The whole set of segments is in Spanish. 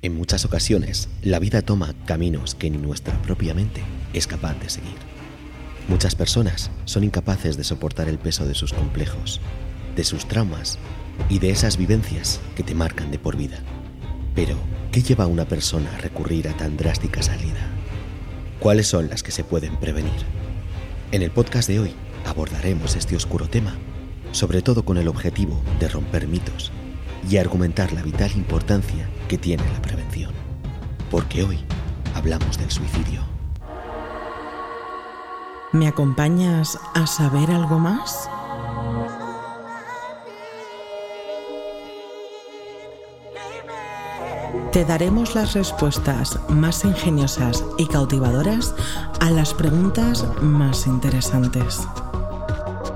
En muchas ocasiones, la vida toma caminos que ni nuestra propia mente es capaz de seguir. Muchas personas son incapaces de soportar el peso de sus complejos, de sus traumas y de esas vivencias que te marcan de por vida. Pero, ¿qué lleva a una persona a recurrir a tan drástica salida? ¿Cuáles son las que se pueden prevenir? En el podcast de hoy abordaremos este oscuro tema, sobre todo con el objetivo de romper mitos y argumentar la vital importancia que tiene la prevención. Porque hoy hablamos del suicidio. ¿Me acompañas a saber algo más? Te daremos las respuestas más ingeniosas y cautivadoras a las preguntas más interesantes.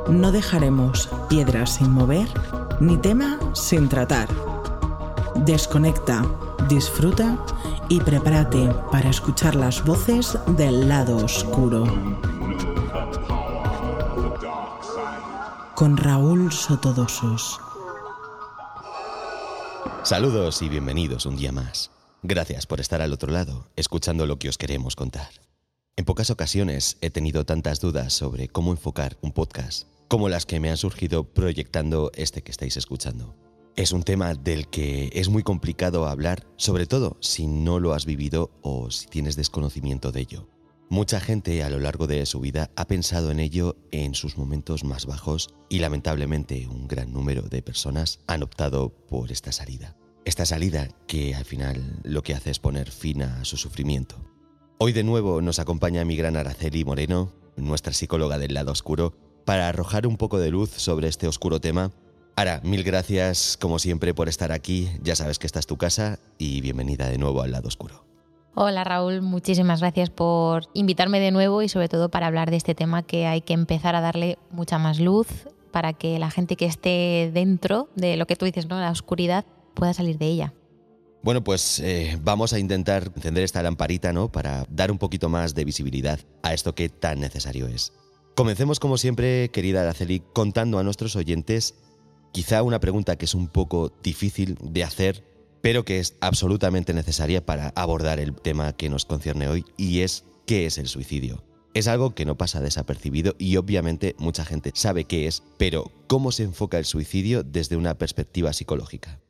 No dejaremos piedras sin mover ni tema sin tratar. Desconecta, disfruta y prepárate para escuchar las voces del lado oscuro. Con Raúl Sotodosos. Saludos y bienvenidos un día más. Gracias por estar al otro lado, escuchando lo que os queremos contar. En pocas ocasiones he tenido tantas dudas sobre cómo enfocar un podcast como las que me han surgido proyectando este que estáis escuchando. Es un tema del que es muy complicado hablar, sobre todo si no lo has vivido o si tienes desconocimiento de ello. Mucha gente a lo largo de su vida ha pensado en ello en sus momentos más bajos y lamentablemente un gran número de personas han optado por esta salida. Esta salida que al final lo que hace es poner fin a su sufrimiento. Hoy de nuevo nos acompaña mi gran Araceli Moreno, nuestra psicóloga del lado oscuro, para arrojar un poco de luz sobre este oscuro tema. Ara, mil gracias como siempre por estar aquí, ya sabes que esta es tu casa y bienvenida de nuevo al lado oscuro. Hola Raúl, muchísimas gracias por invitarme de nuevo y sobre todo para hablar de este tema que hay que empezar a darle mucha más luz para que la gente que esté dentro de lo que tú dices, ¿no? La oscuridad pueda salir de ella. Bueno, pues eh, vamos a intentar encender esta lamparita, ¿no? Para dar un poquito más de visibilidad a esto que tan necesario es. Comencemos como siempre, querida Araceli, contando a nuestros oyentes quizá una pregunta que es un poco difícil de hacer, pero que es absolutamente necesaria para abordar el tema que nos concierne hoy, y es ¿qué es el suicidio? Es algo que no pasa desapercibido y obviamente mucha gente sabe qué es, pero ¿cómo se enfoca el suicidio desde una perspectiva psicológica?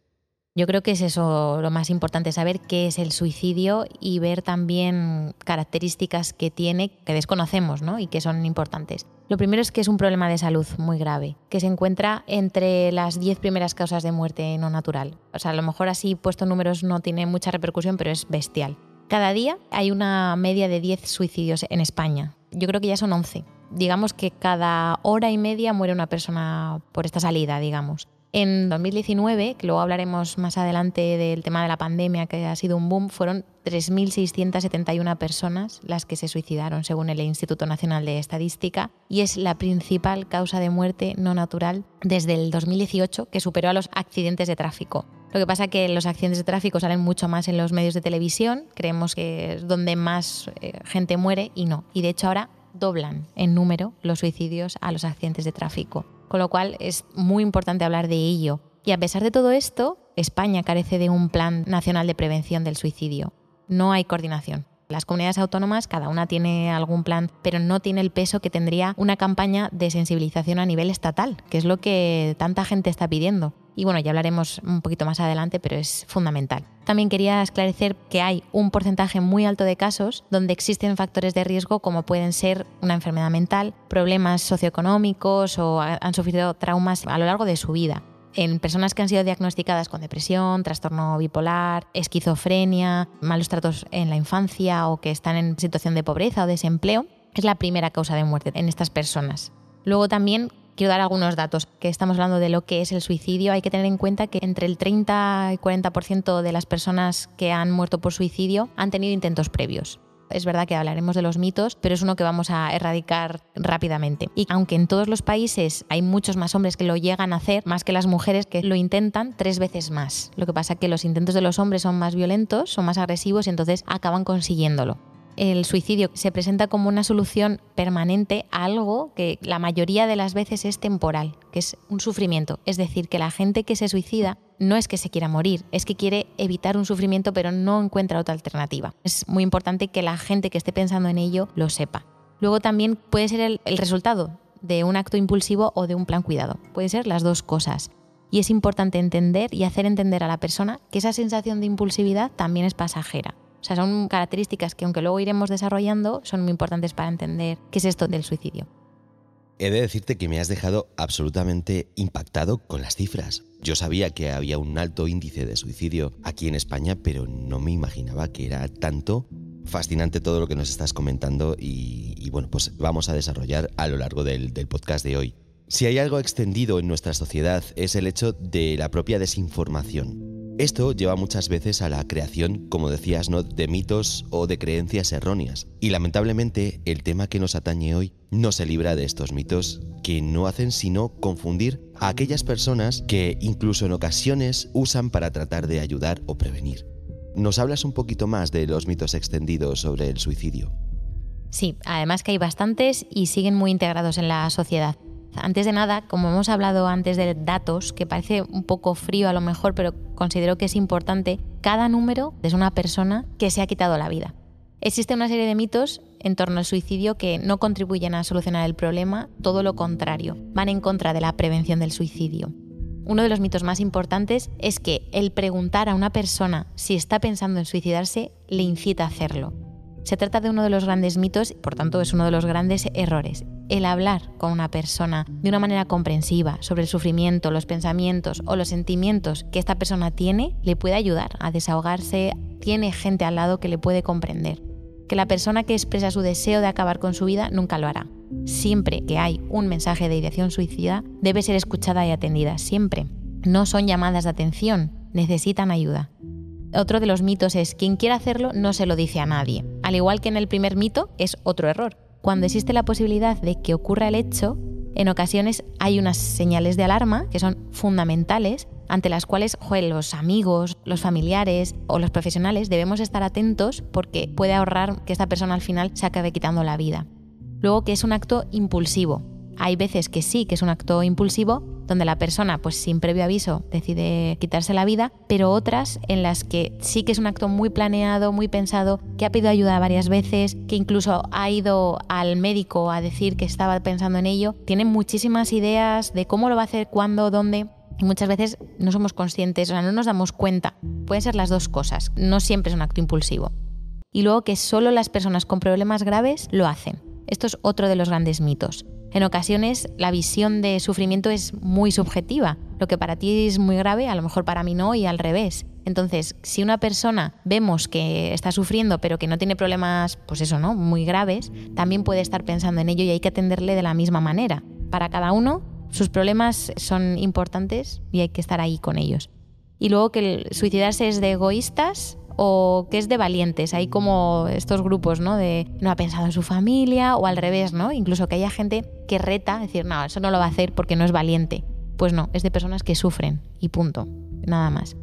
Yo creo que es eso lo más importante, saber qué es el suicidio y ver también características que tiene que desconocemos ¿no? y que son importantes. Lo primero es que es un problema de salud muy grave, que se encuentra entre las 10 primeras causas de muerte no natural. O sea, a lo mejor así puesto números no tiene mucha repercusión, pero es bestial. Cada día hay una media de 10 suicidios en España. Yo creo que ya son 11. Digamos que cada hora y media muere una persona por esta salida, digamos. En 2019, que luego hablaremos más adelante del tema de la pandemia, que ha sido un boom, fueron 3.671 personas las que se suicidaron, según el Instituto Nacional de Estadística, y es la principal causa de muerte no natural desde el 2018, que superó a los accidentes de tráfico. Lo que pasa es que los accidentes de tráfico salen mucho más en los medios de televisión, creemos que es donde más eh, gente muere y no. Y de hecho ahora doblan en número los suicidios a los accidentes de tráfico con lo cual es muy importante hablar de ello. Y a pesar de todo esto, España carece de un plan nacional de prevención del suicidio. No hay coordinación. Las comunidades autónomas, cada una tiene algún plan, pero no tiene el peso que tendría una campaña de sensibilización a nivel estatal, que es lo que tanta gente está pidiendo. Y bueno, ya hablaremos un poquito más adelante, pero es fundamental. También quería esclarecer que hay un porcentaje muy alto de casos donde existen factores de riesgo como pueden ser una enfermedad mental, problemas socioeconómicos o han sufrido traumas a lo largo de su vida en personas que han sido diagnosticadas con depresión, trastorno bipolar, esquizofrenia, malos tratos en la infancia o que están en situación de pobreza o desempleo, es la primera causa de muerte en estas personas. Luego también quiero dar algunos datos, que estamos hablando de lo que es el suicidio. Hay que tener en cuenta que entre el 30 y 40% de las personas que han muerto por suicidio han tenido intentos previos. Es verdad que hablaremos de los mitos, pero es uno que vamos a erradicar rápidamente. Y aunque en todos los países hay muchos más hombres que lo llegan a hacer, más que las mujeres que lo intentan tres veces más. Lo que pasa es que los intentos de los hombres son más violentos, son más agresivos y entonces acaban consiguiéndolo. El suicidio se presenta como una solución permanente a algo que la mayoría de las veces es temporal, que es un sufrimiento. Es decir, que la gente que se suicida no es que se quiera morir, es que quiere evitar un sufrimiento pero no encuentra otra alternativa. Es muy importante que la gente que esté pensando en ello lo sepa. Luego también puede ser el, resultado de un acto impulsivo o de un plan cuidado. Pueden ser las dos cosas. Y es importante entender y hacer entender a la persona que esa sensación de impulsividad también es pasajera. O sea, son características que aunque luego iremos desarrollando, son muy importantes para entender qué es esto del suicidio. He de decirte que me has dejado absolutamente impactado con las cifras. Yo sabía que había un alto índice de suicidio aquí en España, pero no me imaginaba que era tanto. Fascinante todo lo que nos estás comentando y, bueno, pues vamos a desarrollar a lo largo del, del podcast de hoy. Si hay algo extendido en nuestra sociedad es el hecho de la propia desinformación. Esto lleva muchas veces a la creación, como decías, de mitos o de creencias erróneas. Y lamentablemente el tema que nos atañe hoy no se libra de estos mitos que no hacen sino confundir a aquellas personas que incluso en ocasiones usan para tratar de ayudar o prevenir. ¿Nos hablas un poquito más de los mitos extendidos sobre el suicidio? Sí, además que hay bastantes y siguen muy integrados en la sociedad. Antes de nada, como hemos hablado antes de datos, que parece un poco frío a lo mejor, pero considero que es importante, cada número es una persona que se ha quitado la vida. Existe una serie de mitos en torno al suicidio que no contribuyen a solucionar el problema, todo lo contrario, van en contra de la prevención del suicidio. Uno de los mitos más importantes es que el preguntar a una persona si está pensando en suicidarse le incita a hacerlo. Se trata de uno de los grandes mitos, por tanto es uno de los grandes errores. El hablar con una persona de una manera comprensiva sobre el sufrimiento, los pensamientos o los sentimientos que esta persona tiene le puede ayudar a desahogarse, tiene gente al lado que le puede comprender. Que la persona que expresa su deseo de acabar con su vida nunca lo hará. Siempre que hay un mensaje de ideación suicida, debe ser escuchada y atendida, siempre. No son llamadas de atención, necesitan ayuda. Otro de los mitos es, quien quiera hacerlo no se lo dice a nadie. Al igual que en el primer mito, es otro error. Cuando existe la posibilidad de que ocurra el hecho, en ocasiones hay unas señales de alarma que son fundamentales ante las cuales los amigos, los familiares o los profesionales debemos estar atentos porque puede ahorrar que esta persona al final se acabe quitando la vida. Luego que es un acto impulsivo. Hay veces que sí, que es un acto impulsivo, donde la persona, pues sin previo aviso, decide quitarse la vida, pero otras en las que sí que es un acto muy planeado, muy pensado, que ha pedido ayuda varias veces, que incluso ha ido al médico a decir que estaba pensando en ello, tiene muchísimas ideas de cómo lo va a hacer, cuándo, dónde. Y muchas veces no somos conscientes, o sea, no nos damos cuenta. Pueden ser las dos cosas, no siempre es un acto impulsivo. Y luego que solo las personas con problemas graves lo hacen. Esto es otro de los grandes mitos. En ocasiones la visión de sufrimiento es muy subjetiva. Lo que para ti es muy grave, a lo mejor para mí no y al revés. Entonces, si una persona vemos que está sufriendo pero que no tiene problemas, pues eso, ¿no? Muy graves, también puede estar pensando en ello y hay que atenderle de la misma manera. Para cada uno, sus problemas son importantes y hay que estar ahí con ellos. Y luego que el suicidarse es de egoístas, o que es de valientes. Hay como estos grupos, ¿no? De no ha pensado en su familia o al revés, ¿no? Incluso que haya gente que reta, decir, no, eso no lo va a hacer porque no es valiente. Pues no, es de personas que sufren y punto, nada más.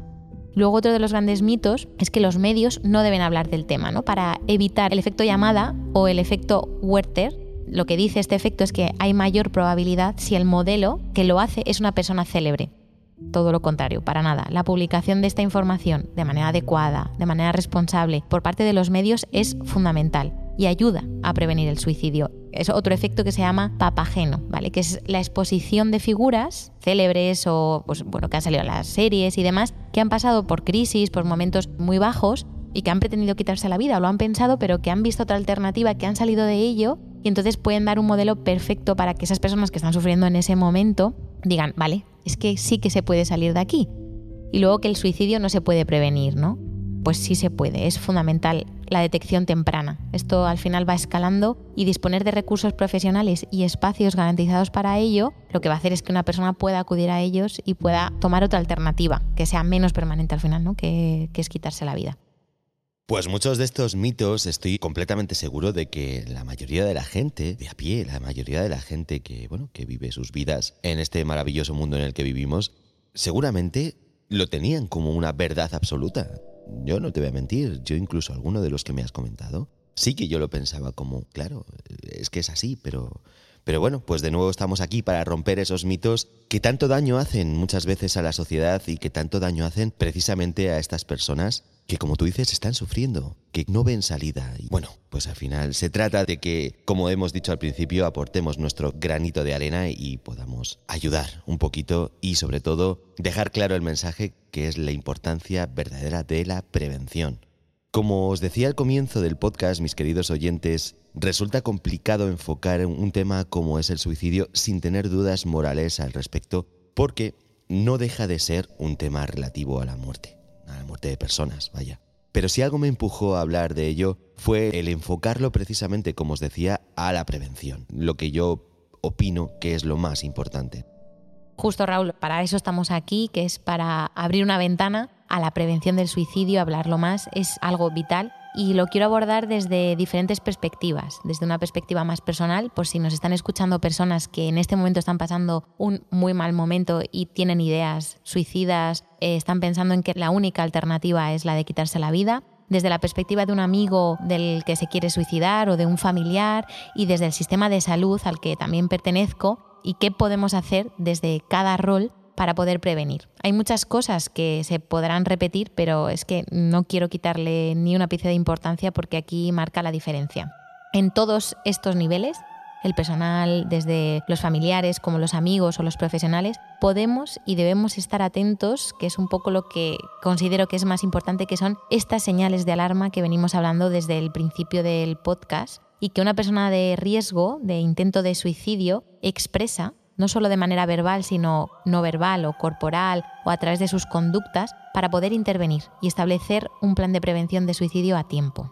Luego otro de los grandes mitos es que los medios no deben hablar del tema, ¿no? Para evitar el efecto llamada o el efecto Werther, lo que dice este efecto es que hay mayor probabilidad si el modelo que lo hace es una persona célebre. Todo lo contrario, para nada. La publicación de esta información de manera adecuada, de manera responsable, por parte de los medios es fundamental y ayuda a prevenir el suicidio. Es otro efecto que se llama papageno, ¿vale? Que es la exposición de figuras célebres o, pues, bueno, que han salido en las series y demás, que han pasado por crisis, por momentos muy bajos y que han pretendido quitarse la vida o lo han pensado, pero que han visto otra alternativa, que han salido de ello y entonces pueden dar un modelo perfecto para que esas personas que están sufriendo en ese momento digan, vale, es que sí que se puede salir de aquí. Y luego que el suicidio no se puede prevenir, ¿no? Pues sí se puede, es fundamental la detección temprana. Esto al final va escalando y disponer de recursos profesionales y espacios garantizados para ello, lo que va a hacer es que una persona pueda acudir a ellos y pueda tomar otra alternativa, que sea menos permanente al final, ¿no? que, es quitarse la vida. Pues muchos de estos mitos estoy completamente seguro de que la mayoría de la gente de a pie, la mayoría de la gente que, bueno, que vive sus vidas en este maravilloso mundo en el que vivimos, seguramente lo tenían como una verdad absoluta. Yo no te voy a mentir, yo incluso alguno de los que me has comentado, Sí que yo lo pensaba como, claro, es que es así, pero pero bueno, pues de nuevo estamos aquí para romper esos mitos que tanto daño hacen muchas veces a la sociedad y que tanto daño hacen precisamente a estas personas que como tú dices están sufriendo, que no ven salida. Y bueno, pues al final se trata de que, como hemos dicho al principio, aportemos nuestro granito de arena y podamos ayudar un poquito y sobre todo dejar claro el mensaje que es la importancia verdadera de la prevención. Como os decía al comienzo del podcast, mis queridos oyentes, resulta complicado enfocar un tema como es el suicidio sin tener dudas morales al respecto, porque no deja de ser un tema relativo a la muerte, a la muerte de personas, vaya. Pero si algo me empujó a hablar de ello fue el enfocarlo precisamente, como os decía, a la prevención, lo que yo opino que es lo más importante. Justo Raúl, para eso estamos aquí, que es para abrir una ventana a la prevención del suicidio, hablarlo más, es algo vital y lo quiero abordar desde diferentes perspectivas, desde una perspectiva más personal, por si nos están escuchando personas que en este momento están pasando un muy mal momento y tienen ideas suicidas, eh, están pensando en que la única alternativa es la de quitarse la vida, desde la perspectiva de un amigo del que se quiere suicidar o de un familiar y desde el sistema de salud al que también pertenezco y qué podemos hacer desde cada rol para poder prevenir. Hay muchas cosas que se podrán repetir, pero es que no quiero quitarle ni una pieza de importancia porque aquí marca la diferencia. En todos estos niveles, el personal, desde los familiares como los amigos o los profesionales, podemos y debemos estar atentos, que es un poco lo que considero que es más importante, que son estas señales de alarma que venimos hablando desde el principio del podcast y que una persona de riesgo, de intento de suicidio, expresa no solo de manera verbal, sino no verbal o corporal o a través de sus conductas, para poder intervenir y establecer un plan de prevención de suicidio a tiempo.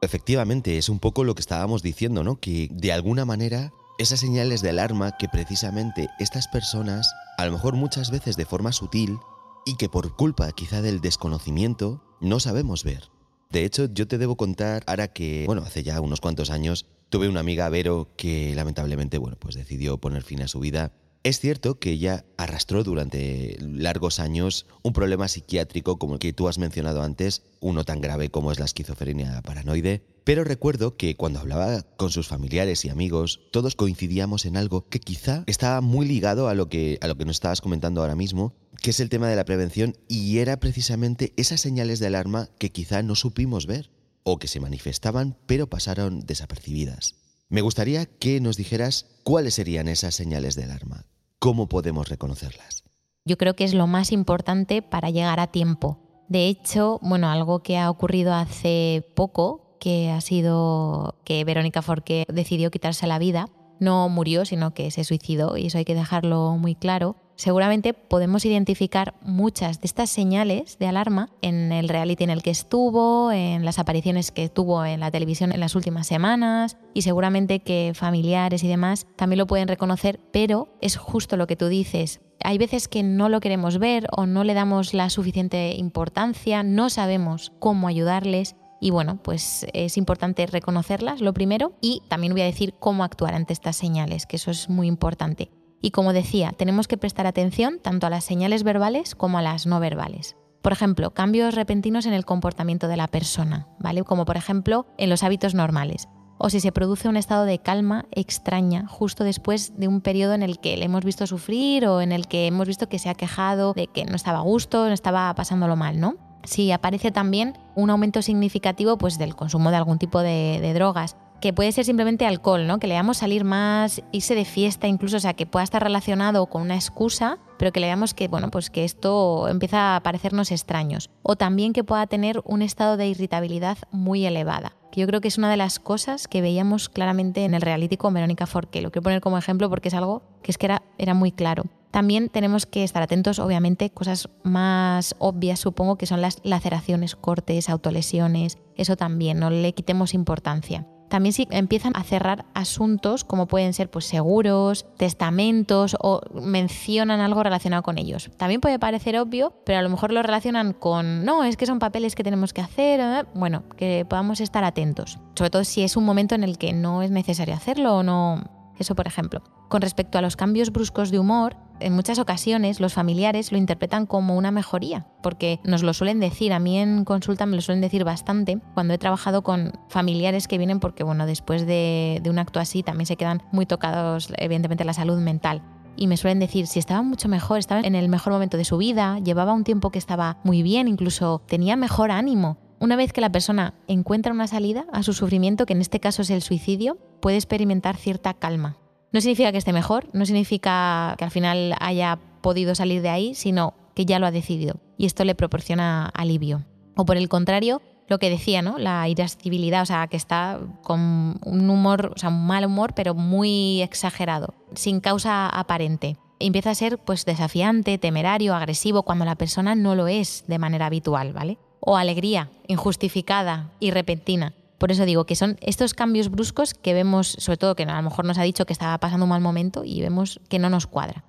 Efectivamente, es un poco lo que estábamos diciendo, ¿no? Que de alguna manera esas señales de alarma que precisamente estas personas, a lo mejor muchas veces de forma sutil, y que por culpa quizá del desconocimiento, no sabemos ver. De hecho, yo te debo contar ahora que, bueno, hace ya unos cuantos años tuve una amiga, Vero, que lamentablemente, bueno, pues decidió poner fin a su vida. Es cierto que ella arrastró durante largos años un problema psiquiátrico como el que tú has mencionado antes, uno tan grave como es la esquizofrenia paranoide, pero recuerdo que cuando hablaba con sus familiares y amigos, todos coincidíamos en algo que quizá estaba muy ligado a lo que, a lo que nos estabas comentando ahora mismo, que es el tema de la prevención, y era precisamente esas señales de alarma que quizá no supimos ver, o que se manifestaban pero pasaron desapercibidas. Me gustaría que nos dijeras cuáles serían esas señales de alarma, cómo podemos reconocerlas. Yo creo que es lo más importante para llegar a tiempo. De hecho, bueno, algo que ha ocurrido hace poco, que ha sido que Verónica Forqué decidió quitarse la vida, no murió, sino que se suicidó, y eso hay que dejarlo muy claro seguramente podemos identificar muchas de estas señales de alarma en el reality en el que estuvo, en las apariciones que tuvo en la televisión en las últimas semanas y seguramente que familiares y demás también lo pueden reconocer, pero es justo lo que tú dices. Hay veces que no lo queremos ver o no le damos la suficiente importancia, no sabemos cómo ayudarles y bueno, pues es importante reconocerlas, lo primero, y también voy a decir cómo actuar ante estas señales, que eso es muy importante. Y como decía, tenemos que prestar atención tanto a las señales verbales como a las no verbales. Por ejemplo, cambios repentinos en el comportamiento de la persona, ¿vale? Como por ejemplo en los hábitos normales. O si se produce un estado de calma extraña justo después de un periodo en el que le hemos visto sufrir o en el que hemos visto que se ha quejado de que no estaba a gusto, no estaba pasándolo mal, ¿no? Si aparece también un aumento significativo pues, del consumo de algún tipo de, drogas que puede ser simplemente alcohol, ¿no? Que le veamos salir más, irse de fiesta incluso, o sea, que pueda estar relacionado con una excusa, pero que le veamos que, bueno, pues que esto empieza a parecernos extraños. O también que pueda tener un estado de irritabilidad muy elevada. Que yo creo que es una de las cosas que veíamos claramente en el reality con Verónica Forqué. Lo quiero poner como ejemplo porque es algo que es que era muy claro. También tenemos que estar atentos, obviamente, cosas más obvias, supongo, que son las laceraciones, cortes, autolesiones. Eso también, no le quitemos importancia. También si empiezan a cerrar asuntos como pueden ser pues, seguros, testamentos o mencionan algo relacionado con ellos. También puede parecer obvio, pero a lo mejor lo relacionan con, no, es que son papeles que tenemos que hacer. Bueno, que podamos estar atentos. Sobre todo si es un momento en el que no es necesario hacerlo o no, Eso por ejemplo. Con respecto a los cambios bruscos de humor, en muchas ocasiones los familiares lo interpretan como una mejoría, porque nos lo suelen decir, a mí en consulta me lo suelen decir bastante, cuando he trabajado con familiares que vienen porque, bueno, después de, de un acto así también se quedan muy tocados, evidentemente, la salud mental y me suelen decir si estaba mucho mejor, estaba en el mejor momento de su vida, llevaba un tiempo que estaba muy bien, incluso tenía mejor ánimo. Una vez que la persona encuentra una salida a su sufrimiento, que en este caso es el suicidio, puede experimentar cierta calma. No significa que esté mejor, no significa que al final haya podido salir de ahí, sino que ya lo ha decidido y esto le proporciona alivio. O por el contrario, lo que decía, ¿no? La irascibilidad, o sea, que está con un humor, o sea, un mal humor, pero muy exagerado, sin causa aparente. Empieza a ser pues desafiante, temerario, agresivo cuando la persona no lo es de manera habitual, ¿vale? O alegría, injustificada y repentina. Por eso digo que son estos cambios bruscos que vemos, sobre todo que a lo mejor nos ha dicho que estaba pasando un mal momento y vemos que no nos cuadra.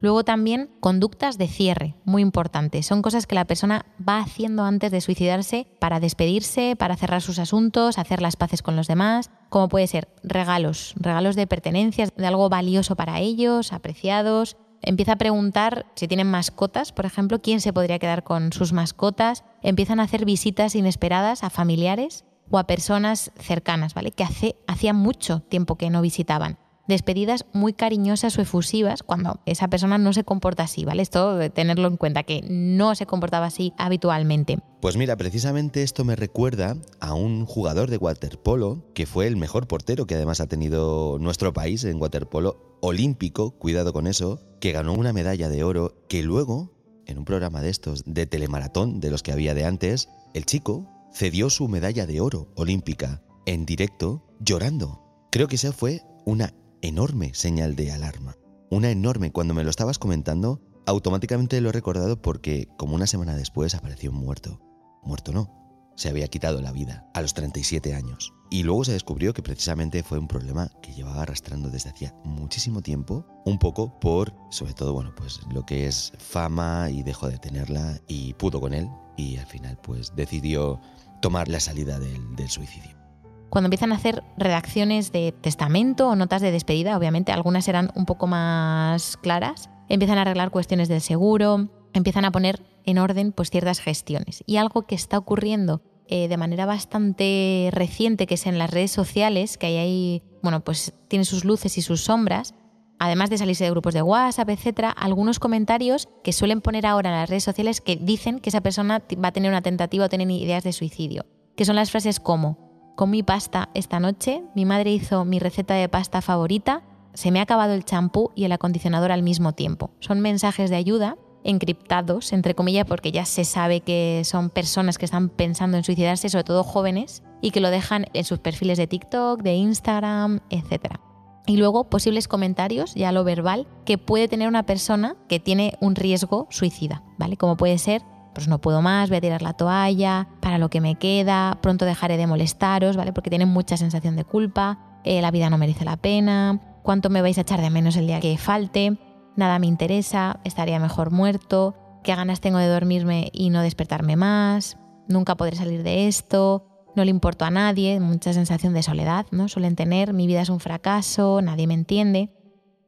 Luego también conductas de cierre, muy importantes. Son cosas que la persona va haciendo antes de suicidarse para despedirse, para cerrar sus asuntos, hacer las paces con los demás, como puede ser regalos, regalos de pertenencias, de algo valioso para ellos, apreciados. Empieza a preguntar si tienen mascotas, por ejemplo, quién se podría quedar con sus mascotas. Empiezan a hacer visitas inesperadas a familiares o a personas cercanas, ¿vale? Que hace, hacía mucho tiempo que no visitaban despedidas muy cariñosas o efusivas cuando esa persona no se comporta así, ¿vale? Esto de tenerlo en cuenta, que no se comportaba así habitualmente. Pues mira, precisamente esto me recuerda a un jugador de waterpolo que fue el mejor portero que además ha tenido nuestro país en waterpolo olímpico, cuidado con eso, que ganó una medalla de oro que luego, en un programa de estos de telemaratón de los que había de antes, el chico cedió su medalla de oro olímpica en directo llorando. Creo que esa fue una enorme señal de alarma. Una enorme, cuando me lo estabas comentando, automáticamente lo he recordado porque como una semana después apareció muerto. Muerto no, se había quitado la vida a los 37 años. Y luego se descubrió que precisamente fue un problema que llevaba arrastrando desde hacía muchísimo tiempo, un poco por, sobre todo, bueno, pues lo que es fama y dejó de tenerla y pudo con él y al final pues decidió tomar la salida del, del suicidio cuando empiezan a hacer redacciones de testamento o notas de despedida, obviamente algunas eran un poco más claras, empiezan a arreglar cuestiones del seguro, empiezan a poner en orden pues ciertas gestiones. Y algo que está ocurriendo eh, de manera bastante reciente, que es en las redes sociales, que ahí, bueno, pues tiene sus luces y sus sombras, además de salirse de grupos de WhatsApp, etcétera, algunos comentarios que suelen poner ahora en las redes sociales que dicen que esa persona va a tener una tentativa o tener ideas de suicidio, que son las frases como Comí pasta esta noche, mi madre hizo mi receta de pasta favorita, se me ha acabado el champú y el acondicionador al mismo tiempo. Son mensajes de ayuda encriptados, entre comillas, porque ya se sabe que son personas que están pensando en suicidarse, sobre todo jóvenes, y que lo dejan en sus perfiles de TikTok, de Instagram, etc. Y luego posibles comentarios, ya lo verbal, que puede tener una persona que tiene un riesgo suicida, ¿vale? Como puede ser pues no puedo más, voy a tirar la toalla, para lo que me queda, pronto dejaré de molestaros, ¿vale? Porque tienen mucha sensación de culpa, eh, la vida no merece la pena, cuánto me vais a echar de menos el día que falte, nada me interesa, estaría mejor muerto, qué ganas tengo de dormirme y no despertarme más, nunca podré salir de esto, no le importo a nadie, mucha sensación de soledad, ¿no? Suelen tener, mi vida es un fracaso, nadie me entiende.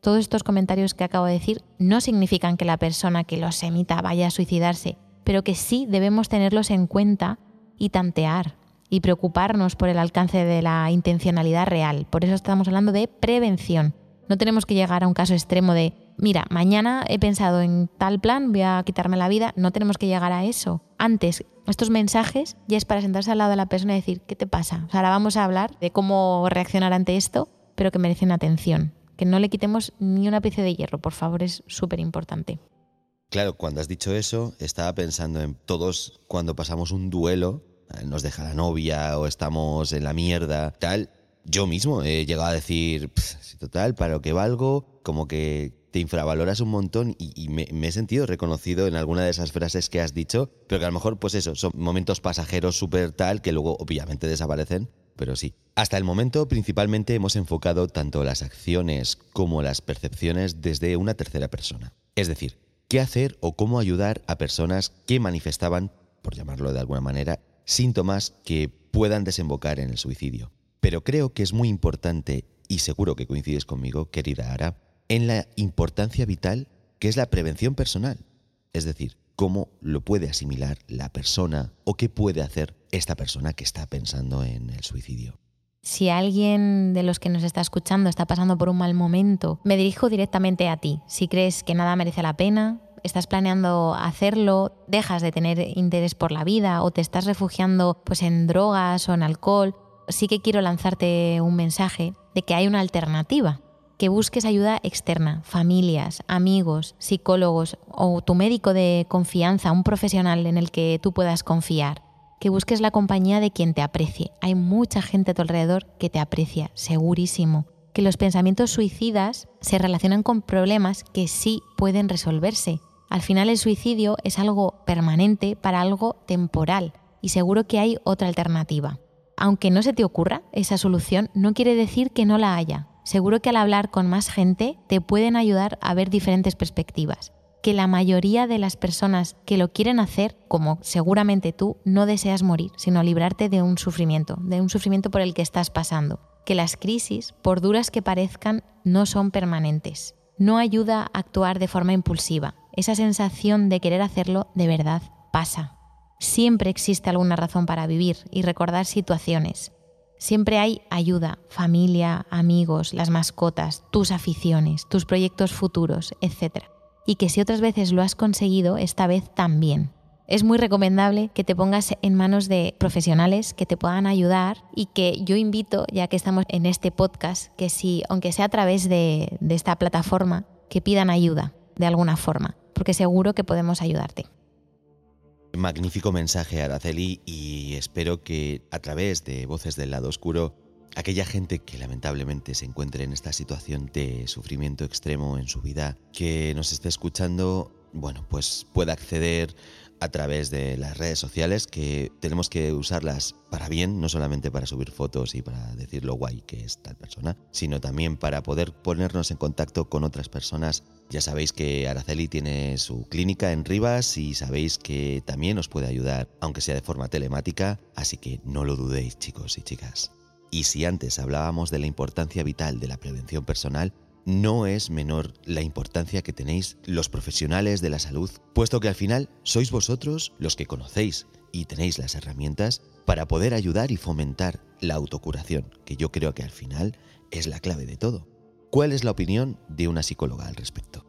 Todos estos comentarios que acabo de decir no significan que la persona que los emita vaya a suicidarse, pero que sí debemos tenerlos en cuenta y tantear y preocuparnos por el alcance de la intencionalidad real. Por eso estamos hablando de prevención. No tenemos que llegar a un caso extremo de, mira, mañana he pensado en tal plan, voy a quitarme la vida. No tenemos que llegar a eso. Antes, estos mensajes ya es para sentarse al lado de la persona y decir, ¿qué te pasa? ahora vamos a hablar de cómo reaccionar ante esto, pero que merecen atención. Que no le quitemos ni una pieza de hierro, por favor, es súper importante. Claro, cuando has dicho eso, estaba pensando en todos cuando pasamos un duelo, eh, nos deja la novia o estamos en la mierda, tal. Yo mismo he llegado a decir, total, para lo que valgo, como que te infravaloras un montón y, me, me, he sentido reconocido en alguna de esas frases que has dicho, pero que a lo mejor, pues eso, son momentos pasajeros súper tal que luego obviamente desaparecen, pero sí. Hasta el momento principalmente hemos enfocado tanto las acciones como las percepciones desde una tercera persona. Es decir, qué hacer o cómo ayudar a personas que manifestaban, por llamarlo de alguna manera, síntomas que puedan desembocar en el suicidio. Pero creo que es muy importante y seguro que coincides conmigo, querida Ara, en la importancia vital que es la prevención personal. Es decir, cómo lo puede asimilar la persona o qué puede hacer esta persona que está pensando en el suicidio. Si alguien de los que nos está escuchando está pasando por un mal momento, me dirijo directamente a ti. Si crees que nada merece la pena, estás planeando hacerlo, dejas de tener interés por la vida o te estás refugiando pues en drogas o en alcohol, sí que quiero lanzarte un mensaje de que hay una alternativa, que busques ayuda externa, familias, amigos, psicólogos o tu médico de confianza, un profesional en el que tú puedas confiar que busques la compañía de quien te aprecie. Hay mucha gente a tu alrededor que te aprecia, segurísimo. Que los pensamientos suicidas se relacionan con problemas que sí pueden resolverse. Al final el suicidio es algo permanente para algo temporal y seguro que hay otra alternativa. Aunque no se te ocurra esa solución, no quiere decir que no la haya. Seguro que al hablar con más gente te pueden ayudar a ver diferentes perspectivas que la mayoría de las personas que lo quieren hacer, como seguramente tú, no deseas morir, sino librarte de un sufrimiento, de un sufrimiento por el que estás pasando. Que las crisis, por duras que parezcan, no son permanentes. No ayuda a actuar de forma impulsiva. Esa sensación de querer hacerlo de verdad pasa. Siempre existe alguna razón para vivir y recordar situaciones. Siempre hay ayuda, familia, amigos, las mascotas, tus aficiones, tus proyectos futuros, etc y que si otras veces lo has conseguido, esta vez también. Es muy recomendable que te pongas en manos de profesionales que te puedan ayudar y que yo invito, ya que estamos en este podcast, que si, aunque sea a través de, esta plataforma, que pidan ayuda de alguna forma, porque seguro que podemos ayudarte. Magnífico mensaje, Araceli, y espero que a través de Voces del Lado Oscuro aquella gente que lamentablemente se encuentre en esta situación de sufrimiento extremo en su vida, que nos esté escuchando, bueno, pues pueda acceder a través de las redes sociales, que tenemos que usarlas para bien, no solamente para subir fotos y para decir lo guay que es tal persona, sino también para poder ponernos en contacto con otras personas. Ya sabéis que Araceli tiene su clínica en Rivas y sabéis que también os puede ayudar, aunque sea de forma telemática, así que no lo dudéis chicos y chicas. Y si antes hablábamos de la importancia vital de la prevención personal, no es menor la importancia que tenéis los profesionales de la salud, puesto que al final sois vosotros los que conocéis y tenéis las herramientas para poder ayudar y fomentar la autocuración, que yo creo que al final es la clave de todo. ¿Cuál es la opinión de una psicóloga al respecto?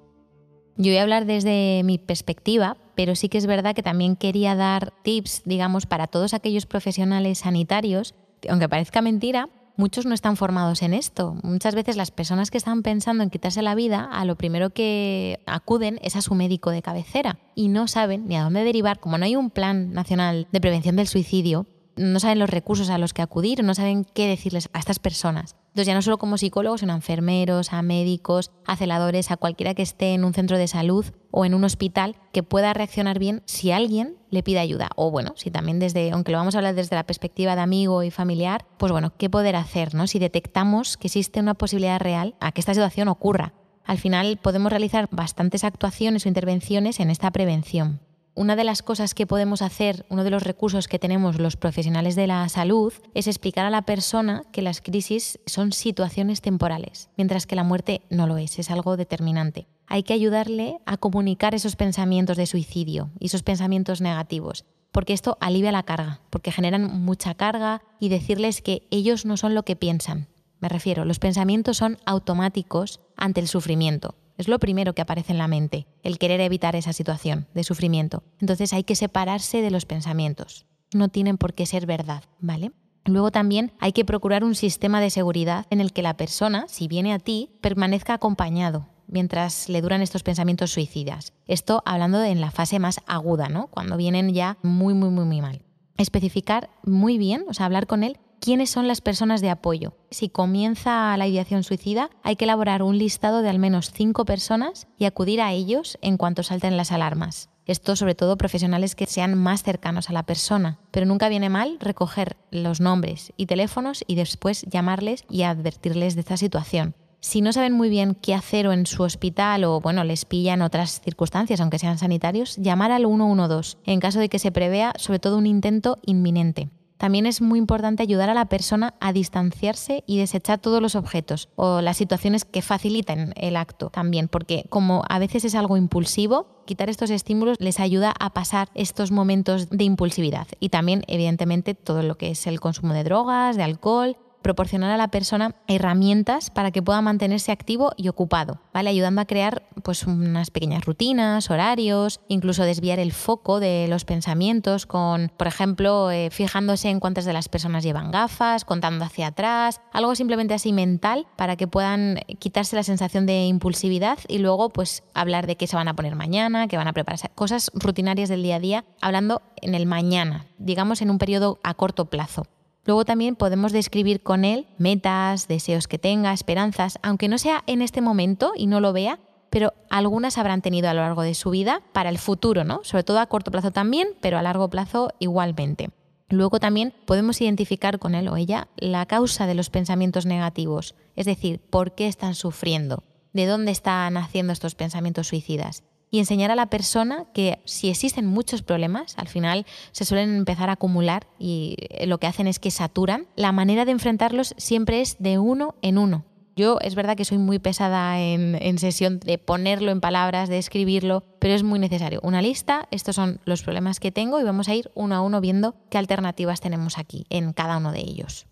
Yo voy a hablar desde mi perspectiva, pero sí que es verdad que también quería dar tips, digamos, para todos aquellos profesionales sanitarios aunque parezca mentira, muchos no están formados en esto. Muchas veces las personas que están pensando en quitarse la vida, a lo primero que acuden es a su médico de cabecera y no saben ni a dónde derivar, como no hay un plan nacional de prevención del suicidio, no saben los recursos a los que acudir, no saben qué decirles a estas personas. Entonces ya no solo como psicólogos, sino a enfermeros, a médicos, a celadores, a cualquiera que esté en un centro de salud o en un hospital que pueda reaccionar bien si alguien le pide ayuda. O bueno, si también desde, aunque lo vamos a hablar desde la perspectiva de amigo y familiar, pues bueno, ¿qué poder hacer? ¿no? Si detectamos que existe una posibilidad real a que esta situación ocurra. Al final podemos realizar bastantes actuaciones o intervenciones en esta prevención una de las cosas que podemos hacer, uno de los recursos que tenemos los profesionales de la salud, es explicar a la persona que las crisis son situaciones temporales, mientras que la muerte no lo es, es algo determinante. Hay que ayudarle a comunicar esos pensamientos de suicidio y esos pensamientos negativos, porque esto alivia la carga, porque generan mucha carga y decirles que ellos no son lo que piensan. Me refiero, los pensamientos son automáticos ante el sufrimiento. Es lo primero que aparece en la mente, el querer evitar esa situación de sufrimiento. Entonces hay que separarse de los pensamientos. No tienen por qué ser verdad, ¿vale? Luego también hay que procurar un sistema de seguridad en el que la persona, si viene a ti, permanezca acompañado mientras le duran estos pensamientos suicidas. Esto hablando en la fase más aguda, ¿no? Cuando vienen ya muy, muy, muy, muy mal. Especificar muy bien, o sea, hablar con él quiénes son las personas de apoyo. Si comienza la ideación suicida, hay que elaborar un listado de al menos cinco personas y acudir a ellos en cuanto salten las alarmas. Esto sobre todo profesionales que sean más cercanos a la persona, pero nunca viene mal recoger los nombres y teléfonos y después llamarles y advertirles de esta situación. Si no saben muy bien qué hacer o en su hospital o bueno, les pillan otras circunstancias, aunque sean sanitarios, llamar al 112 en caso de que se prevea sobre todo un intento inminente. También es muy importante ayudar a la persona a distanciarse y desechar todos los objetos o las situaciones que faciliten el acto también, porque como a veces es algo impulsivo, quitar estos estímulos les ayuda a pasar estos momentos de impulsividad. Y también, evidentemente, todo lo que es el consumo de drogas, de alcohol, proporcionar a la persona herramientas para que pueda mantenerse activo y ocupado, ¿vale? Ayudando a crear pues unas pequeñas rutinas, horarios, incluso desviar el foco de los pensamientos con, por ejemplo, eh, fijándose en cuántas de las personas llevan gafas, contando hacia atrás, algo simplemente así mental para que puedan quitarse la sensación de impulsividad y luego pues hablar de qué se van a poner mañana, qué van a preparar, cosas rutinarias del día a día, hablando en el mañana, digamos en un periodo a corto plazo. Luego también podemos describir con él metas, deseos que tenga, esperanzas, aunque no sea en este momento y no lo vea, pero algunas habrán tenido a lo largo de su vida para el futuro, ¿no? Sobre todo a corto plazo también, pero a largo plazo igualmente. Luego también podemos identificar con él o ella la causa de los pensamientos negativos, es decir, por qué están sufriendo, de dónde están haciendo estos pensamientos suicidas y enseñar a la persona que si existen muchos problemas, al final se suelen empezar a acumular y eh, lo que hacen es que saturan, la manera de enfrentarlos siempre es de uno en uno. Yo es verdad que soy muy pesada en, sesión de ponerlo en palabras, de escribirlo, pero es muy necesario. Una lista, estos son los problemas que tengo y vamos a ir uno a uno viendo qué alternativas tenemos aquí en cada uno de ellos.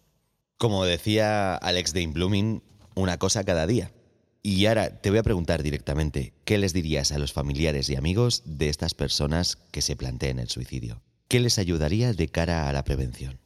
Como decía Alex Dane Blooming, una cosa cada día. Y ahora te voy a preguntar directamente, ¿qué les dirías a los familiares y amigos de estas personas que se planteen el suicidio? ¿Qué les ayudaría de cara a la prevención?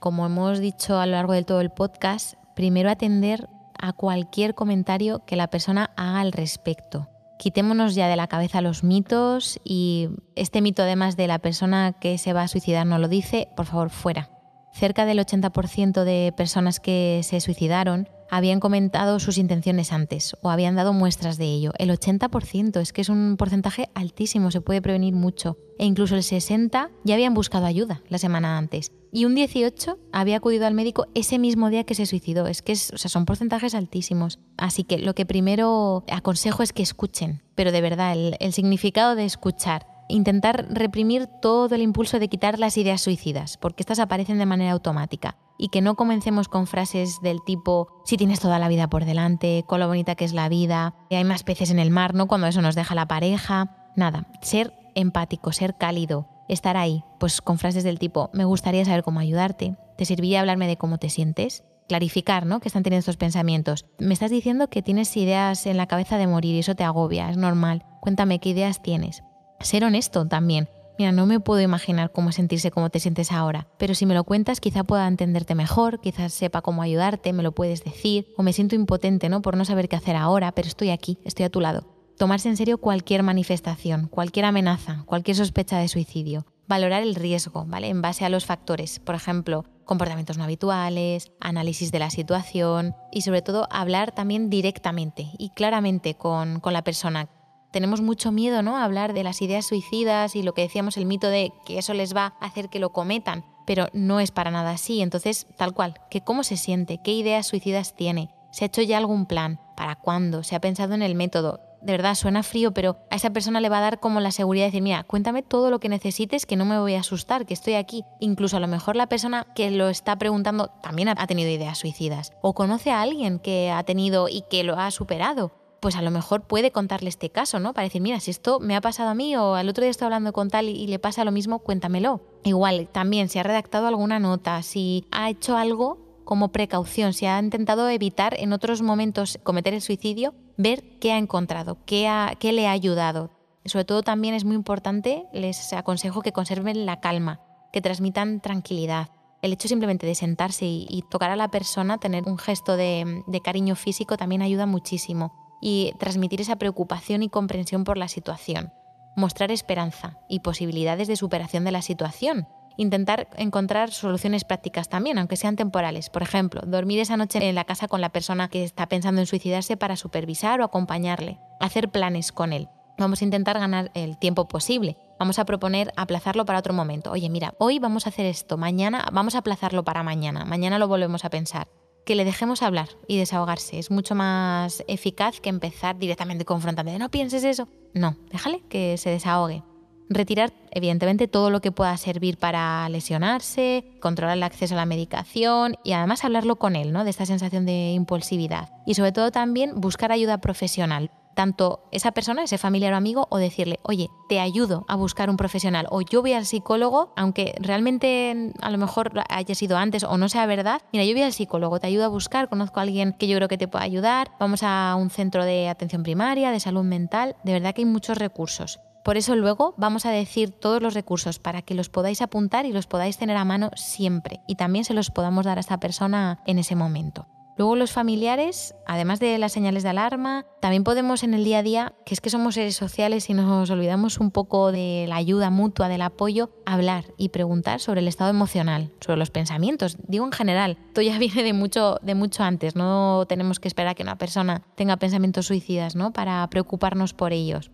Como hemos dicho a lo largo de todo el podcast, primero atender a cualquier comentario que la persona haga al respecto. Quitémonos ya de la cabeza los mitos y este mito además de la persona que se va a suicidar no lo dice, por favor, fuera. Cerca del 80% de personas que se suicidaron habían comentado sus intenciones antes o habían dado muestras de ello. El 80% es que es un porcentaje altísimo, se puede prevenir mucho. E incluso el 60% ya habían buscado ayuda la semana antes. Y un 18% había acudido al médico ese mismo día que se suicidó. Es que son porcentajes altísimos. Así que lo que primero aconsejo es que escuchen, pero de verdad el significado de escuchar intentar reprimir todo el impulso de quitar las ideas suicidas, porque estas aparecen de manera automática y que no comencemos con frases del tipo si tienes toda la vida por delante, con lo bonita que es la vida, hay más peces en el mar, ¿no? Cuando eso nos deja la pareja. Nada, ser empático, ser cálido, estar ahí, pues con frases del tipo me gustaría saber cómo ayudarte, te serviría hablarme de cómo te sientes, clarificar, ¿no? Que están teniendo estos pensamientos. Me estás diciendo que tienes ideas en la cabeza de morir y eso te agobia, es normal. Cuéntame qué ideas tienes. Ser honesto también. Mira, no me puedo imaginar cómo sentirse como te sientes ahora, pero si me lo cuentas quizá pueda entenderte mejor, quizás sepa cómo ayudarte, me lo puedes decir, o me siento impotente, ¿no? Por no saber qué hacer ahora, pero estoy aquí, estoy a tu lado. Tomarse en serio cualquier manifestación, cualquier amenaza, cualquier sospecha de suicidio. Valorar el riesgo, ¿vale? En base a los factores, por ejemplo, comportamientos no habituales, análisis de la situación y sobre todo hablar también directamente y claramente con, con la persona tenemos mucho miedo, ¿no? A hablar de las ideas suicidas y lo que decíamos, el mito de que eso les va a hacer que lo cometan, pero no es para nada así. Entonces, tal cual, que cómo se siente, qué ideas suicidas tiene, se ha hecho ya algún plan, para cuándo, se ha pensado en el método. De verdad, suena frío, pero a esa persona le va a dar como la seguridad de decir, mira, cuéntame todo lo que necesites, que no me voy a asustar, que estoy aquí. Incluso a lo mejor la persona que lo está preguntando también ha tenido ideas suicidas. O conoce a alguien que ha tenido y que lo ha superado pues a lo mejor puede contarle este caso, ¿no? Para decir, mira, si esto me ha pasado a mí o al otro día estoy hablando con tal y, le pasa lo mismo, cuéntamelo. Igual, también si ha redactado alguna nota, si ha hecho algo como precaución, si ha intentado evitar en otros momentos cometer el suicidio, ver qué ha encontrado, qué, qué le ha ayudado. Sobre todo también es muy importante, les aconsejo que conserven la calma, que transmitan tranquilidad. El hecho simplemente de sentarse y, tocar a la persona, tener un gesto de cariño físico también ayuda muchísimo y transmitir esa preocupación y comprensión por la situación, mostrar esperanza y posibilidades de superación de la situación, intentar encontrar soluciones prácticas también, aunque sean temporales. Por ejemplo, dormir esa noche en la casa con la persona que está pensando en suicidarse para supervisar o acompañarle, hacer planes con él. Vamos a intentar ganar el tiempo posible. Vamos a proponer aplazarlo para otro momento. Oye, mira, hoy vamos a hacer esto, mañana vamos a aplazarlo para mañana, mañana lo volvemos a pensar que le dejemos hablar y desahogarse. Es mucho más eficaz que empezar directamente confrontando. No pienses eso. No, déjale que se desahogue. Retirar, evidentemente, todo lo que pueda servir para lesionarse, controlar el acceso a la medicación y además hablarlo con él, ¿no? De esta sensación de impulsividad. Y sobre todo también buscar ayuda profesional tanto esa persona, ese familiar o amigo, o decirle, oye, te ayudo a buscar un profesional, o yo voy al psicólogo, aunque realmente a lo mejor haya sido antes o no sea verdad, mira, yo voy al psicólogo, te ayudo a buscar, conozco a alguien que yo creo que te pueda ayudar, vamos a un centro de atención primaria, de salud mental, de verdad que hay muchos recursos. Por eso luego vamos a decir todos los recursos para que los podáis apuntar y los podáis tener a mano siempre y también se los podamos dar a esta persona en ese momento. Luego los familiares, además de las señales de alarma, también podemos en el día a día, que es que somos seres sociales y nos olvidamos un poco de la ayuda mutua, del apoyo, hablar y preguntar sobre el estado emocional, sobre los pensamientos. Digo en general, esto ya viene de mucho, de mucho antes, no tenemos que esperar a que una persona tenga pensamientos suicidas ¿no? para preocuparnos por ellos.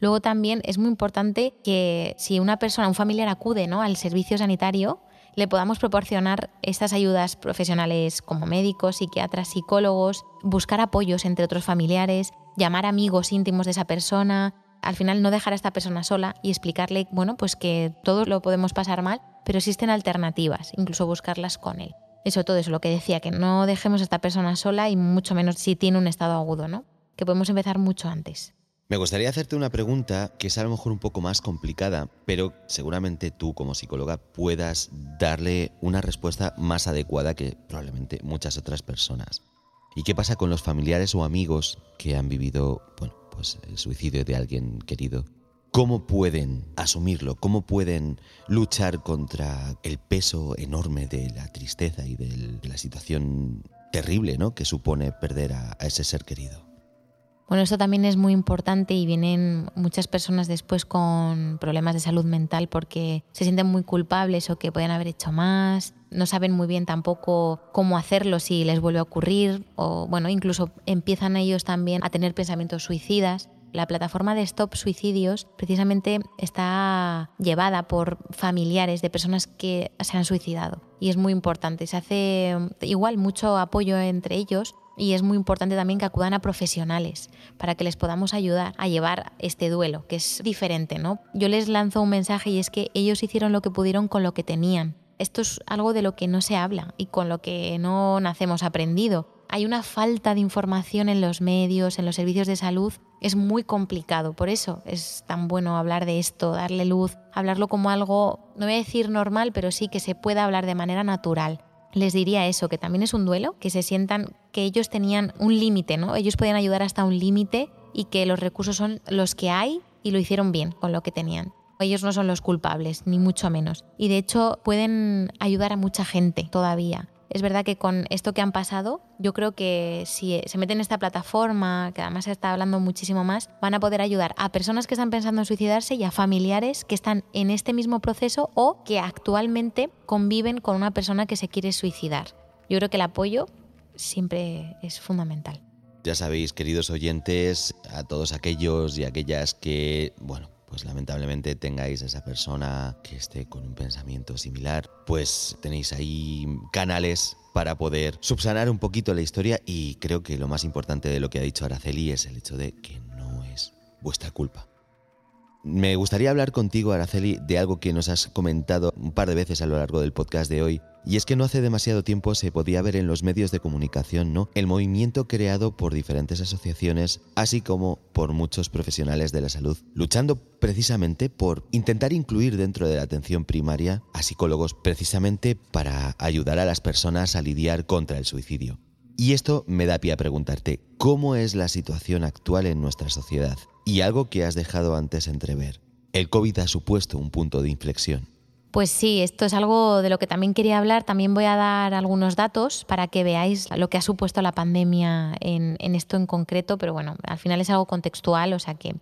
Luego también es muy importante que si una persona, un familiar acude ¿no? al servicio sanitario, le podamos proporcionar estas ayudas profesionales como médicos, psiquiatras, psicólogos, buscar apoyos entre otros familiares, llamar amigos íntimos de esa persona, al final no dejar a esta persona sola y explicarle, bueno, pues que todos lo podemos pasar mal, pero existen alternativas, incluso buscarlas con él. Eso todo es lo que decía, que no dejemos a esta persona sola y mucho menos si tiene un estado agudo, ¿no? Que podemos empezar mucho antes. Me gustaría hacerte una pregunta que es a lo mejor un poco más complicada, pero seguramente tú como psicóloga puedas darle una respuesta más adecuada que probablemente muchas otras personas. ¿Y qué pasa con los familiares o amigos que han vivido, bueno, pues el suicidio de alguien querido? ¿Cómo pueden asumirlo? ¿Cómo pueden luchar contra el peso enorme de la tristeza y de la situación terrible ¿no? que supone perder a ese ser querido? Bueno, esto también es muy importante y vienen muchas personas después con problemas de salud mental porque se sienten muy culpables o que pueden haber hecho más, no saben muy bien tampoco cómo hacerlo si les vuelve a ocurrir o bueno, incluso empiezan ellos también a tener pensamientos suicidas. La plataforma de Stop Suicidios precisamente está llevada por familiares de personas que se han suicidado y es muy importante. Se hace igual mucho apoyo entre ellos y es muy importante también que acudan a profesionales para que les podamos ayudar a llevar este duelo, que es diferente, ¿no? Yo les lanzo un mensaje y es que ellos hicieron lo que pudieron con lo que tenían. Esto es algo de lo que no se habla y con lo que no nacemos aprendido. Hay una falta de información en los medios, en los servicios de salud. Es muy complicado, por eso es tan bueno hablar de esto, darle luz, hablarlo como algo, no voy a decir normal, pero sí que se pueda hablar de manera natural les diría eso, que también es un duelo, que se sientan que ellos tenían un límite, ¿no? Ellos podían ayudar hasta un límite y que los recursos son los que hay y lo hicieron bien con lo que tenían. Ellos no son los culpables, ni mucho menos. Y de hecho pueden ayudar a mucha gente todavía. Es verdad que con esto que han pasado, yo creo que si se meten en esta plataforma, que además se está hablando muchísimo más, van a poder ayudar a personas que están pensando en suicidarse y a familiares que están en este mismo proceso o que actualmente conviven con una persona que se quiere suicidar. Yo creo que el apoyo siempre es fundamental. Ya sabéis, queridos oyentes, a todos aquellos y aquellas que, bueno, pues lamentablemente tengáis esa persona que esté con un pensamiento similar, pues tenéis ahí canales para poder subsanar un poquito la historia y creo que lo más importante de lo que ha dicho Araceli es el hecho de que no es vuestra culpa. Me gustaría hablar contigo, Araceli, de algo que nos has comentado un par de veces a lo largo del podcast de hoy, y es que no hace demasiado tiempo se podía ver en los medios de comunicación, ¿no? El movimiento creado por diferentes asociaciones, así como por muchos profesionales de la salud, luchando precisamente por intentar incluir dentro de la atención primaria a psicólogos precisamente para ayudar a las personas a lidiar contra el suicidio. Y esto me da pie a preguntarte, ¿cómo es la situación actual en nuestra sociedad? Y algo que has dejado antes entrever. El COVID ha supuesto un punto de inflexión. Pues sí, esto es algo de lo que también quería hablar. También voy a dar algunos datos para que veáis lo que ha supuesto la pandemia en, esto en concreto, pero bueno, al final es algo contextual, o sea que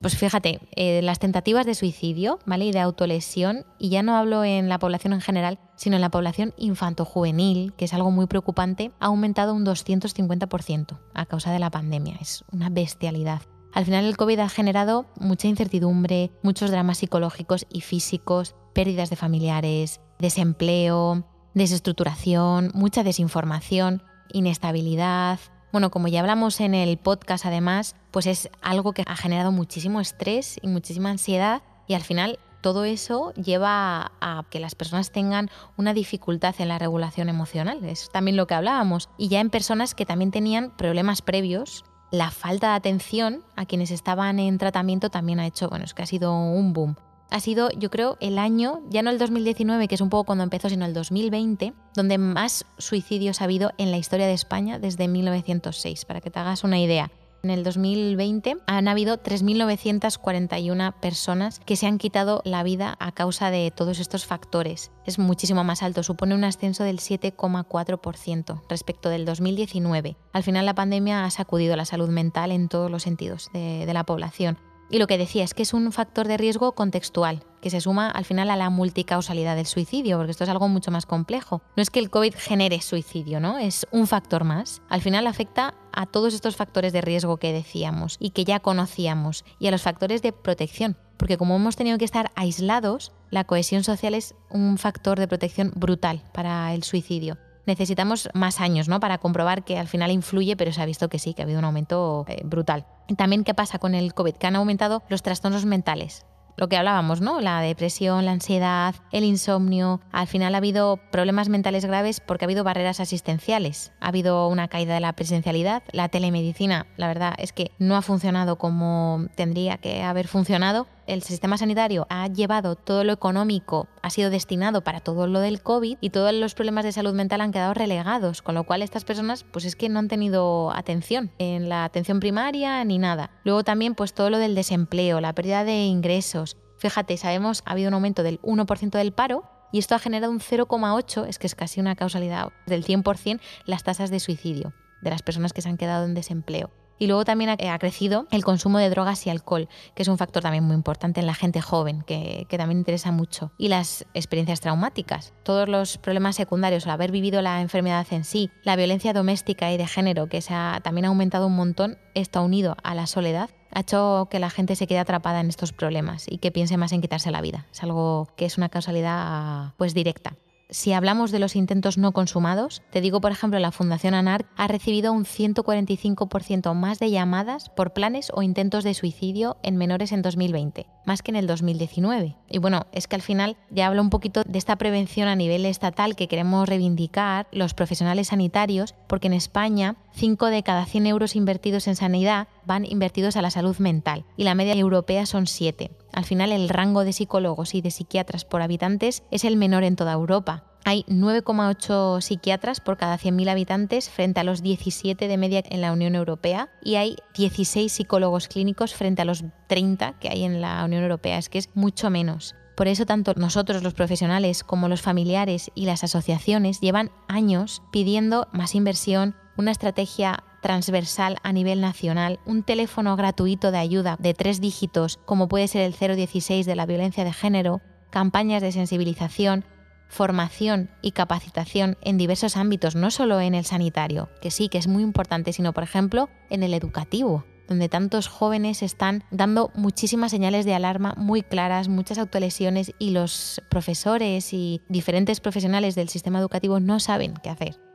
pues fíjate, eh, las tentativas de suicidio ¿vale? y de autolesión, y ya no hablo en la población en general, sino en la población infanto-juvenil, que es algo muy preocupante, ha aumentado un 250% a causa de la pandemia. Es una bestialidad. Al final el COVID ha generado mucha incertidumbre, muchos dramas psicológicos y físicos, pérdidas de familiares, desempleo, desestructuración, mucha desinformación, inestabilidad, bueno, como ya hablamos en el podcast además, pues es algo que ha generado muchísimo estrés y muchísima ansiedad Y al final todo eso lleva a que las personas tengan una dificultad en la regulación emocional. Es también lo que hablábamos. Y ya en personas que también tenían problemas previos, la falta de atención a quienes estaban en tratamiento también ha hecho, bueno, es que ha sido un boom. Ha sido, yo creo, el año, ya no el 2019, que es un poco cuando empezó, sino el 2020, donde más suicidios ha habido en la historia de España desde 1906, para que te hagas una idea. En el 2020 han habido 3.941 personas que se han quitado la vida a causa de todos estos factores. Es muchísimo más alto, supone un ascenso del 7,4% respecto del 2019. Al final la pandemia ha sacudido la salud mental en todos los sentidos de, de la población. Y lo que decía es que es un factor de riesgo contextual, que se suma al final a la multicausalidad del suicidio, porque esto es algo mucho más complejo. No es que el COVID genere suicidio, ¿no? Es un factor más. Al final afecta a todos estos factores de riesgo que decíamos y que ya conocíamos, y a los factores de protección, porque como hemos tenido que estar aislados, la cohesión social es un factor de protección brutal para el suicidio necesitamos más años ¿no? para comprobar que al final influye, pero se ha visto que sí, que ha habido un aumento eh, brutal. También, ¿qué pasa con el COVID? Que han aumentado los trastornos mentales lo que hablábamos, ¿no? La depresión, la ansiedad, el insomnio. Al final ha habido problemas mentales graves porque ha habido barreras asistenciales. Ha habido una caída de la presencialidad. La telemedicina, la verdad es que no ha funcionado como tendría que haber funcionado. El sistema sanitario ha llevado todo lo económico, ha sido destinado para todo lo del COVID y todos los problemas de salud mental han quedado relegados, con lo cual estas personas pues es que no han tenido atención en la atención primaria ni nada. Luego también pues todo lo del desempleo, la pérdida de ingresos, Fíjate, sabemos ha habido un aumento del 1% del paro y esto ha generado un 0,8, es que es casi una causalidad del 100%, las tasas de suicidio de las personas que se han quedado en desempleo. Y luego también ha, crecido el consumo de drogas y alcohol, que es un factor también muy importante en la gente joven, que, que, también interesa mucho. Y las experiencias traumáticas, todos los problemas secundarios, al haber vivido la enfermedad en sí, la violencia doméstica y de género, que se ha también ha aumentado un montón, está unido a la soledad ha hecho que la gente se quede atrapada en estos problemas y que piense más en quitarse la vida. Es algo que es una causalidad pues directa. Si hablamos de los intentos no consumados, te digo, por ejemplo, la Fundación ANARC ha recibido un 145% más de llamadas por planes o intentos de suicidio en menores en 2020, más que en el 2019. Y bueno, es que al final ya hablo un poquito de esta prevención a nivel estatal que queremos reivindicar los profesionales sanitarios, porque en España 5 de cada 100 euros invertidos en sanidad van invertidos a la salud mental y la media europea son 7. Al final el rango de psicólogos y de psiquiatras por habitantes es el menor en toda Europa. Hay 9,8 psiquiatras por cada 100.000 habitantes frente a los 17 de media en la Unión Europea y hay 16 psicólogos clínicos frente a los 30 que hay en la Unión Europea. Es que es mucho menos. Por eso tanto nosotros los profesionales como los familiares y las asociaciones llevan años pidiendo más inversión, una estrategia transversal a nivel nacional, un teléfono gratuito de ayuda de tres dígitos como puede ser el 016 de la violencia de género, campañas de sensibilización, formación y capacitación en diversos ámbitos, no solo en el sanitario, que sí, que es muy importante, sino por ejemplo en el educativo donde tantos jóvenes están dando muchísimas señales de alarma muy claras, muchas autolesiones y los profesores y diferentes profesionales del sistema educativo no saben qué hacer.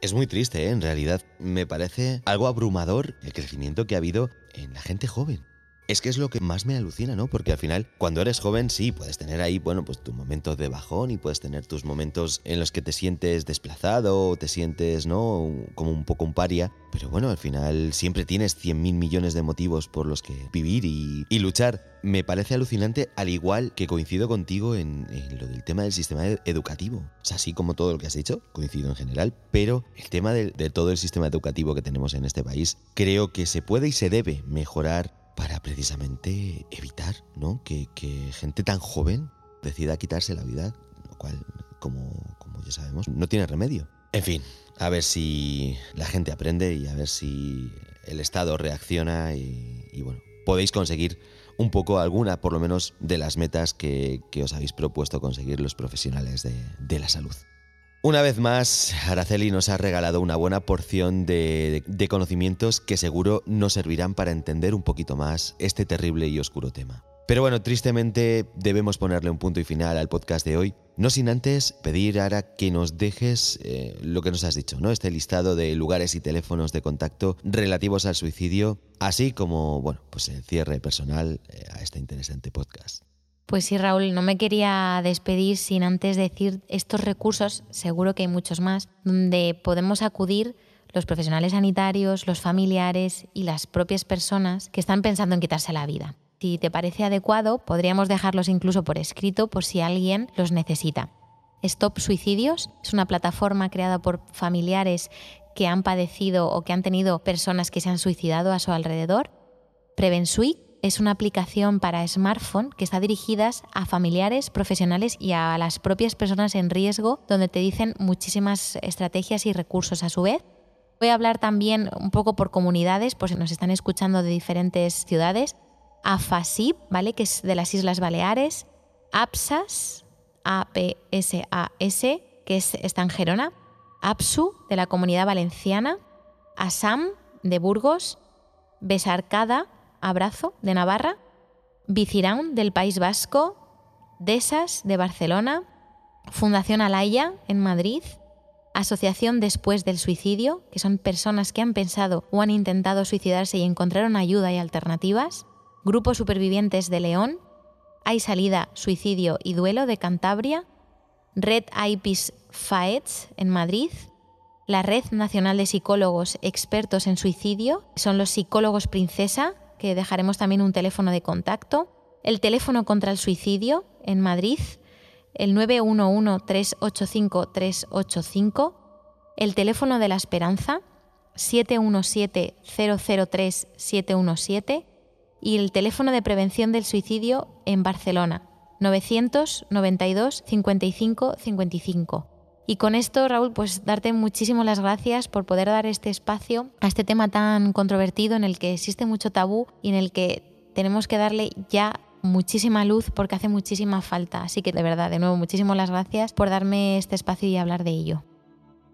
Es muy triste, ¿eh? en realidad. Me parece algo abrumador el crecimiento que ha habido en la gente joven. Es que es lo que más me alucina, ¿no? Porque al final, cuando eres joven, sí, puedes tener ahí, bueno, pues tu momento de bajón y puedes tener tus momentos en los que te sientes desplazado o te sientes, ¿no? Como un poco un paria. Pero bueno, al final siempre tienes 100.000 millones de motivos por los que vivir y, luchar. Me parece alucinante, al igual que coincido contigo en, lo del tema del sistema educativo. O sea, así como todo lo que has dicho, coincido en general, pero el tema de todo el sistema educativo que tenemos en este país, creo que se puede y se debe mejorar para precisamente evitar ¿no? que, gente tan joven decida quitarse la vida, lo cual, como, ya sabemos, no tiene remedio. En fin, a ver si la gente aprende y a ver si el Estado reacciona y, bueno, podéis conseguir un poco alguna, por lo menos, de las metas que, os habéis propuesto conseguir los profesionales de, de la salud. Una vez más, Araceli nos ha regalado una buena porción de, conocimientos que seguro nos servirán para entender un poquito más este terrible y oscuro tema. Pero bueno, tristemente debemos ponerle un punto y final al podcast de hoy, no sin antes pedir ahora que nos dejes eh, lo que nos has dicho, ¿no? Este listado de lugares y teléfonos de contacto relativos al suicidio, así como, bueno, pues el cierre personal eh, a este interesante podcast. Pues sí, Raúl, no me quería despedir sin antes decir estos recursos, seguro que hay muchos más, donde podemos acudir los profesionales sanitarios, los familiares y las propias personas que están pensando en quitarse la vida. Si te parece adecuado, podríamos dejarlos incluso por escrito por si alguien los necesita. Stop Suicidios es una plataforma creada por familiares que han padecido o que han tenido personas que se han suicidado a su alrededor. Prevensui es una aplicación para smartphone que está dirigida a familiares, profesionales y a las propias personas en riesgo, donde te dicen muchísimas estrategias y recursos a su vez. Voy a hablar también un poco por comunidades, por si nos están escuchando de diferentes ciudades. AFASIP, ¿vale? Que es de las Islas Baleares. APSAS, A-P-S-A-S, que es, está en Gerona. APSU, de la Comunidad Valenciana. ASAM, de Burgos. Besarcada, Abrazo, de Navarra. Biciraun, del País Vasco. DESAS, de Barcelona. Fundación Alaya, en Madrid. Asociación Después del Suicidio, que son personas que han pensado o han intentado suicidarse y encontraron ayuda y alternativas. Grupo Supervivientes de León. Hay Salida, Suicidio y Duelo de Cantabria. Red IPIS FAETS en Madrid. La Red Nacional de Psicólogos Expertos en Suicidio, son los psicólogos Princesa, que dejaremos también un teléfono de contacto. El teléfono contra el suicidio en Madrid, el 911-385-385, el teléfono de la esperanza 717-003-717 y el teléfono de prevención del suicidio en Barcelona 992 55 55. Y con esto, Raúl, pues darte muchísimas las gracias por poder dar este espacio a este tema tan controvertido en el que existe mucho tabú y en el que tenemos que darle ya muchísima luz porque hace muchísima falta. Así que de verdad, de nuevo, muchísimas las gracias por darme este espacio y hablar de ello.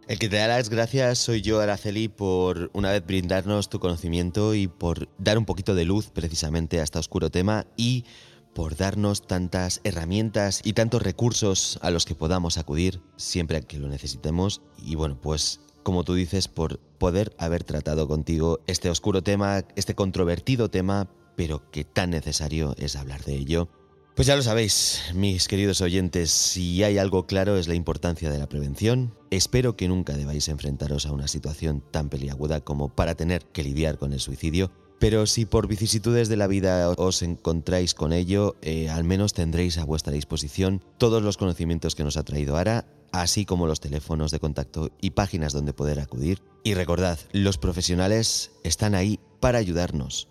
El que te da las gracias soy yo, Araceli, por una vez brindarnos tu conocimiento y por dar un poquito de luz precisamente a este oscuro tema y por darnos tantas herramientas y tantos recursos a los que podamos acudir siempre que lo necesitemos. Y bueno, pues como tú dices, por poder haber tratado contigo este oscuro tema, este controvertido tema, pero que tan necesario es hablar de ello. Pues ya lo sabéis, mis queridos oyentes, si hay algo claro es la importancia de la prevención. Espero que nunca debáis enfrentaros a una situación tan peliaguda como para tener que lidiar con el suicidio, pero si por vicisitudes de la vida os encontráis con ello, eh, al menos tendréis a vuestra disposición todos los conocimientos que nos ha traído Ara, así como los teléfonos de contacto y páginas donde poder acudir. Y recordad, los profesionales están ahí para ayudarnos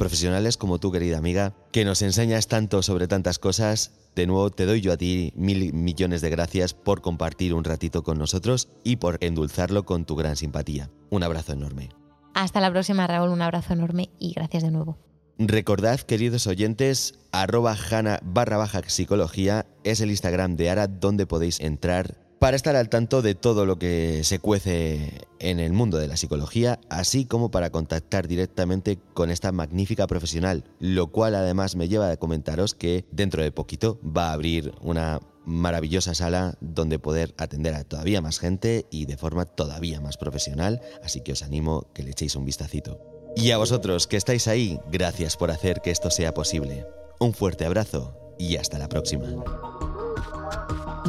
profesionales como tú, querida amiga, que nos enseñas tanto sobre tantas cosas. De nuevo, te doy yo a ti mil millones de gracias por compartir un ratito con nosotros y por endulzarlo con tu gran simpatía. Un abrazo enorme. Hasta la próxima, Raúl. Un abrazo enorme y gracias de nuevo. Recordad, queridos oyentes, arroba jana barra baja psicología es el Instagram de Ara donde podéis entrar para estar al tanto de todo lo que se cuece en el mundo de la psicología, así como para contactar directamente con esta magnífica profesional, lo cual además me lleva a comentaros que dentro de poquito va a abrir una maravillosa sala donde poder atender a todavía más gente y de forma todavía más profesional, así que os animo que le echéis un vistacito. Y a vosotros que estáis ahí, gracias por hacer que esto sea posible. Un fuerte abrazo y hasta la próxima.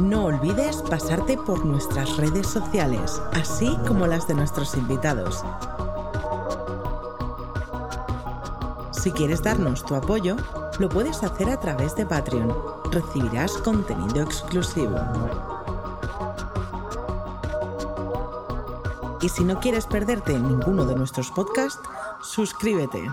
No olvides pasarte por nuestras redes sociales, así como las de nuestros invitados. Si quieres darnos tu apoyo, lo puedes hacer a través de Patreon. Recibirás contenido exclusivo. Y si no quieres perderte ninguno de nuestros podcasts, suscríbete.